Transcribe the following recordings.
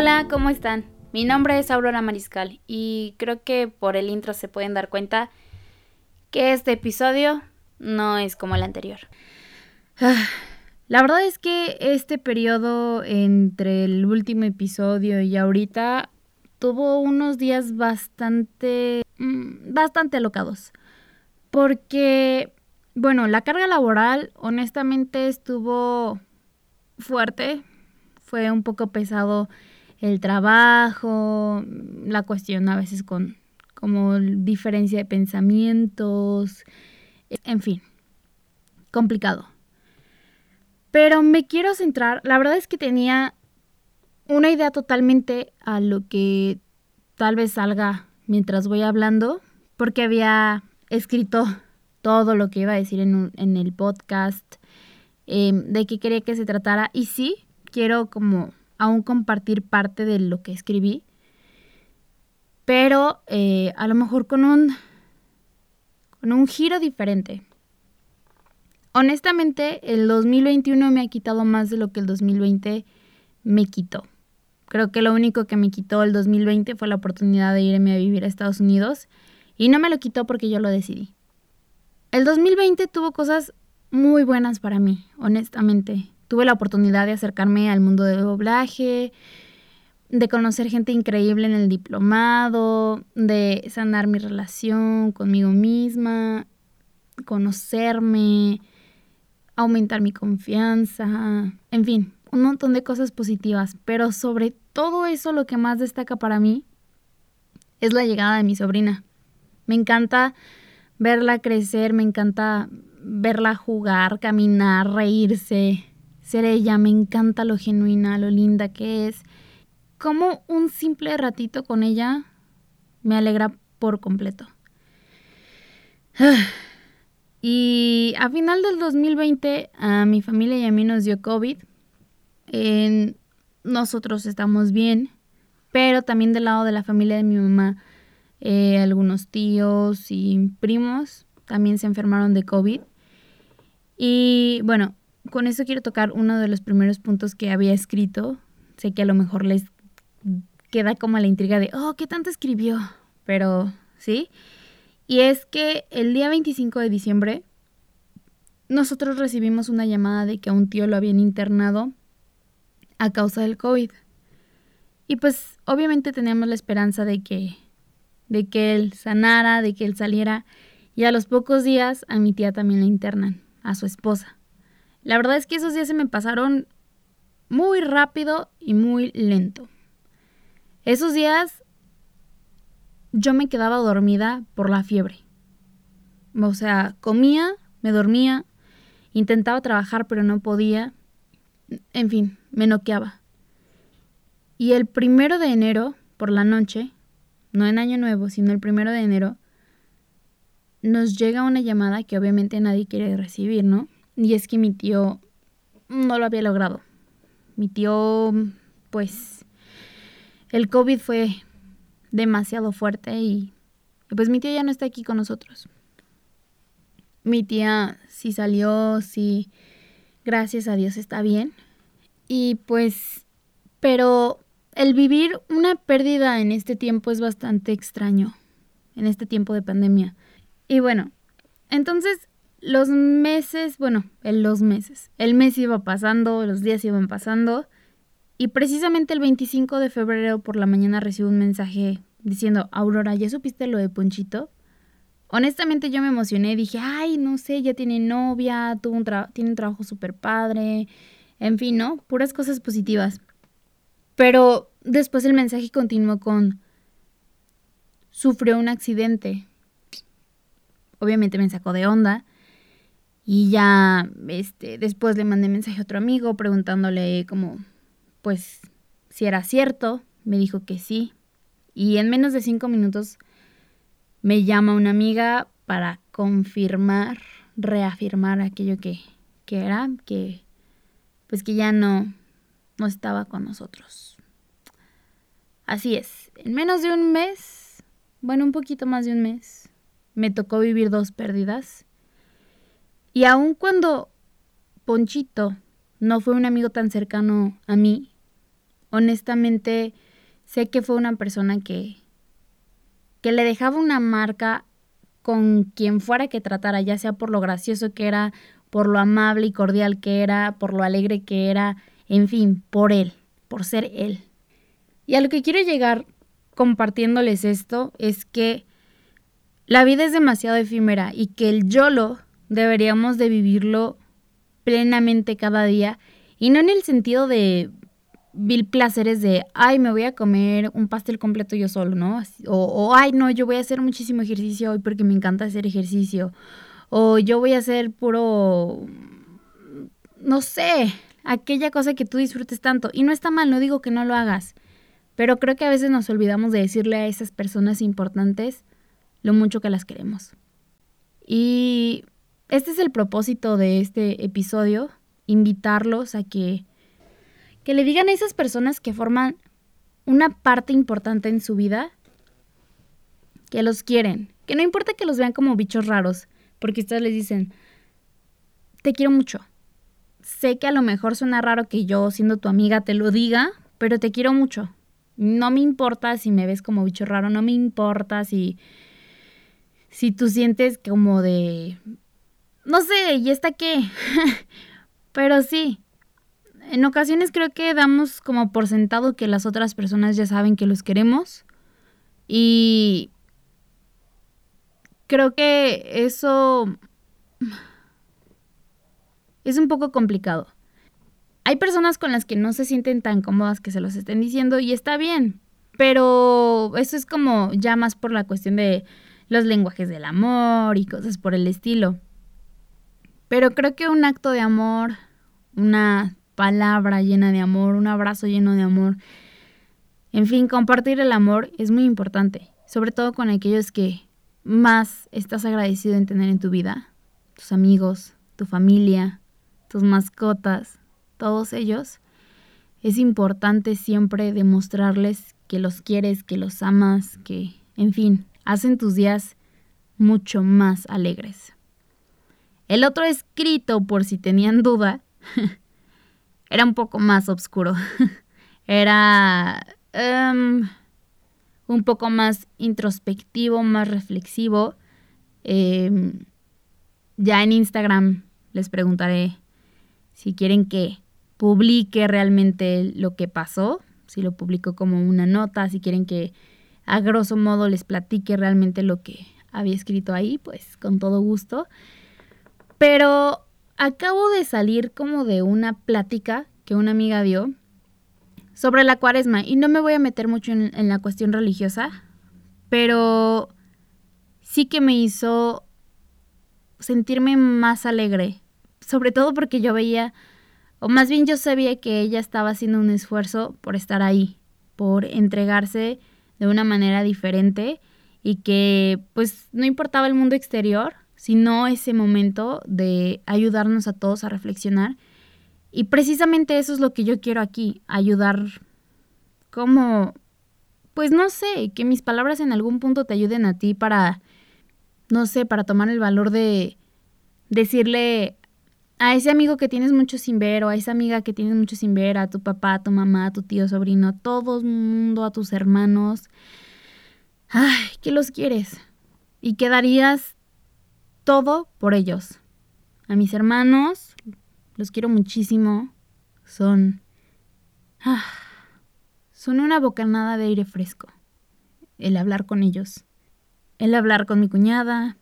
Hola, ¿cómo están? Mi nombre es Aurora Mariscal y creo que por el intro se pueden dar cuenta que este episodio no es como el anterior. Ah, la verdad es que este periodo entre el último episodio y ahorita tuvo unos días bastante mm, bastante alocados. Porque bueno, la carga laboral honestamente estuvo fuerte, fue un poco pesado el trabajo, la cuestión a veces con como diferencia de pensamientos, en fin, complicado. Pero me quiero centrar, la verdad es que tenía una idea totalmente a lo que tal vez salga mientras voy hablando, porque había escrito todo lo que iba a decir en, en el podcast, em, de qué quería que se tratara. Y sí, quiero como aún compartir parte de lo que escribí, pero eh, a lo mejor con un, con un giro diferente. Honestamente, el 2021 me ha quitado más de lo que el 2020 me quitó. Creo que lo único que me quitó el 2020 fue la oportunidad de irme a vivir a Estados Unidos y no me lo quitó porque yo lo decidí. El 2020 tuvo cosas muy buenas para mí, honestamente tuve la oportunidad de acercarme al mundo del doblaje, de conocer gente increíble en el diplomado, de sanar mi relación conmigo misma, conocerme, aumentar mi confianza, en fin, un montón de cosas positivas. Pero sobre todo eso lo que más destaca para mí es la llegada de mi sobrina. Me encanta verla crecer, me encanta verla jugar, caminar, reírse, ser ella, me encanta lo genuina, lo linda que es. Como un simple ratito con ella me alegra por completo. Y a final del 2020 a mi familia y a mí nos dio COVID. nosotros estamos bien, pero también del lado de la familia de mi mamá, eh, algunos tíos y primos también se enfermaron de COVID. Y bueno, con eso quiero tocar uno de los primeros puntos que había escrito. Sé que a lo mejor les queda como la intriga de, oh, ¿qué tanto escribió? Pero, ¿sí? Y es que el día 25 de diciembre nosotros recibimos una llamada de que a un tío lo habían internado a causa del COVID. Y pues obviamente teníamos la esperanza de que, de que él sanara, de que él saliera. Y a los pocos días a mi tía también la internan, a su esposa. La verdad es que esos días se me pasaron muy rápido y muy lento. Esos días yo me quedaba dormida por la fiebre. O sea, comía, me dormía, intentaba trabajar pero no podía. En fin, me noqueaba. Y el primero de enero, por la noche, no en Año Nuevo, sino el primero de enero, nos llega una llamada que obviamente nadie quiere recibir, ¿no? Y es que mi tío no lo había logrado. Mi tío, pues, el COVID fue demasiado fuerte y pues mi tío ya no está aquí con nosotros. Mi tía sí salió, sí, gracias a Dios está bien. Y pues, pero el vivir una pérdida en este tiempo es bastante extraño, en este tiempo de pandemia. Y bueno, entonces los meses, bueno, los meses, el mes iba pasando, los días iban pasando y precisamente el 25 de febrero por la mañana recibo un mensaje diciendo, Aurora, ¿ya supiste lo de Ponchito? Honestamente yo me emocioné, dije, ay, no sé, ya tiene novia, tuvo un tiene un trabajo súper padre, en fin, ¿no? Puras cosas positivas. Pero después el mensaje continuó con, sufrió un accidente. Obviamente me sacó de onda y ya, este, después le mandé mensaje a otro amigo preguntándole como, pues, si era cierto. Me dijo que sí. Y en menos de cinco minutos me llama una amiga para confirmar, reafirmar aquello que, que era, que pues que ya no, no estaba con nosotros. Así es, en menos de un mes, bueno, un poquito más de un mes, me tocó vivir dos pérdidas y aun cuando Ponchito no fue un amigo tan cercano a mí, honestamente sé que fue una persona que, que le dejaba una marca con quien fuera que tratara, ya sea por lo gracioso que era, por lo amable y cordial que era, por lo alegre que era, en fin, por él, por ser él. Y a lo que quiero llegar compartiéndoles esto es que la vida es demasiado efímera y que el YOLO deberíamos de vivirlo plenamente cada día y no en el sentido de vil placeres de, ay, me voy a comer un pastel completo yo solo, ¿no? O, o, ay, no, yo voy a hacer muchísimo ejercicio hoy porque me encanta hacer ejercicio. O yo voy a hacer puro, no sé, aquella cosa que tú disfrutes tanto. Y no está mal, no digo que no lo hagas. Pero creo que a veces nos olvidamos de decirle a esas personas importantes lo mucho que las queremos. Y este es el propósito de este episodio, invitarlos a que, que le digan a esas personas que forman una parte importante en su vida que los quieren, que no importa que los vean como bichos raros, porque ustedes les dicen, te quiero mucho. Sé que a lo mejor suena raro que yo, siendo tu amiga, te lo diga, pero te quiero mucho. No me importa si me ves como bicho raro, no me importa si, si tú sientes como de, no sé, ¿y está qué? Pero sí, en ocasiones creo que damos como por sentado que las otras personas ya saben que los queremos y creo que eso es un poco complicado. Hay personas con las que no se sienten tan cómodas que se los estén diciendo y está bien, pero eso es como ya más por la cuestión de los lenguajes del amor y cosas por el estilo. Pero creo que un acto de amor, una palabra llena de amor, un abrazo lleno de amor, en fin, compartir el amor es muy importante, sobre todo con aquellos que más estás agradecido en tener en tu vida, tus amigos, tu familia, tus mascotas, todos ellos. Es importante siempre demostrarles que los quieres, que los amas, que, en fin, hacen tus días mucho más alegres. El otro escrito, por si tenían duda, era un poco más oscuro. era em, un poco más introspectivo, más reflexivo. Em, ya en Instagram les preguntaré si quieren que publique realmente lo que pasó, si lo publico como una nota, si quieren que a grosso modo les platique realmente lo que había escrito ahí, pues con todo gusto. Pero acabo de salir como de una plática que una amiga dio sobre la cuaresma y no me voy a meter mucho en, la cuestión religiosa, pero sí que me hizo sentirme más alegre, sobre todo porque yo veía, o más bien yo sabía que ella estaba haciendo un esfuerzo por estar ahí, por entregarse de una manera diferente y que pues no importaba el mundo exterior, sino ese momento de ayudarnos a todos a reflexionar. Y precisamente eso es lo que yo quiero aquí, ayudar como, pues no sé, que mis palabras en algún punto te ayuden a ti para, no sé, para tomar el valor de decirle a ese amigo que tienes mucho sin ver o a esa amiga que tienes mucho sin ver, a tu papá, a tu mamá, a tu tío, sobrino, a todo el mundo, a tus hermanos, ay, que los quieres y que darías todo por ellos. A mis hermanos, los quiero muchísimo. Son... Ah, son una bocanada de aire fresco. El hablar con ellos. El hablar con mi cuñada.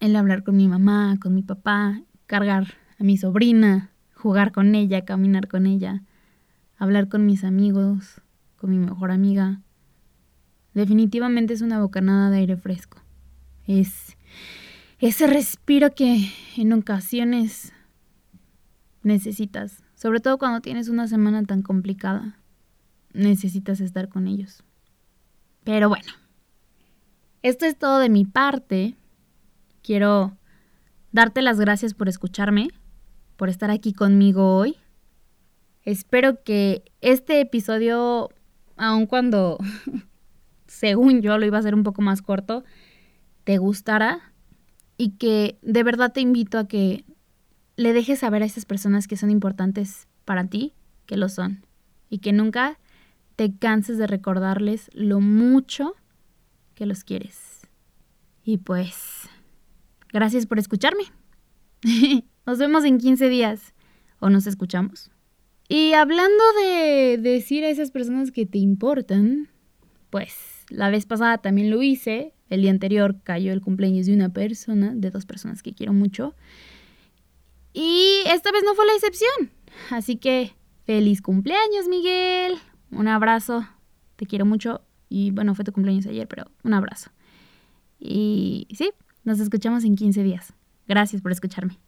El hablar con mi mamá, con mi papá. Cargar a mi sobrina. Jugar con ella, caminar con ella. Hablar con mis amigos. Con mi mejor amiga. Definitivamente es una bocanada de aire fresco. Es ese respiro que en ocasiones necesitas, sobre todo cuando tienes una semana tan complicada, necesitas estar con ellos. Pero bueno, esto es todo de mi parte. Quiero darte las gracias por escucharme, por estar aquí conmigo hoy. Espero que este episodio, aun cuando según yo lo iba a hacer un poco más corto, te gustara y que de verdad te invito a que le dejes saber a esas personas que son importantes para ti, que lo son. y que nunca te canses de recordarles lo mucho que los quieres. Y pues, gracias por escucharme. nos vemos en 15 días o nos escuchamos. Y hablando de decir a esas personas que te importan, pues la vez pasada también lo hice. El día anterior cayó el cumpleaños de una persona, de dos personas que quiero mucho. Y esta vez no fue la excepción. Así que feliz cumpleaños, Miguel. Un abrazo. Te quiero mucho. Y bueno, fue tu cumpleaños ayer, pero un abrazo. Y sí, nos escuchamos en 15 días. Gracias por escucharme.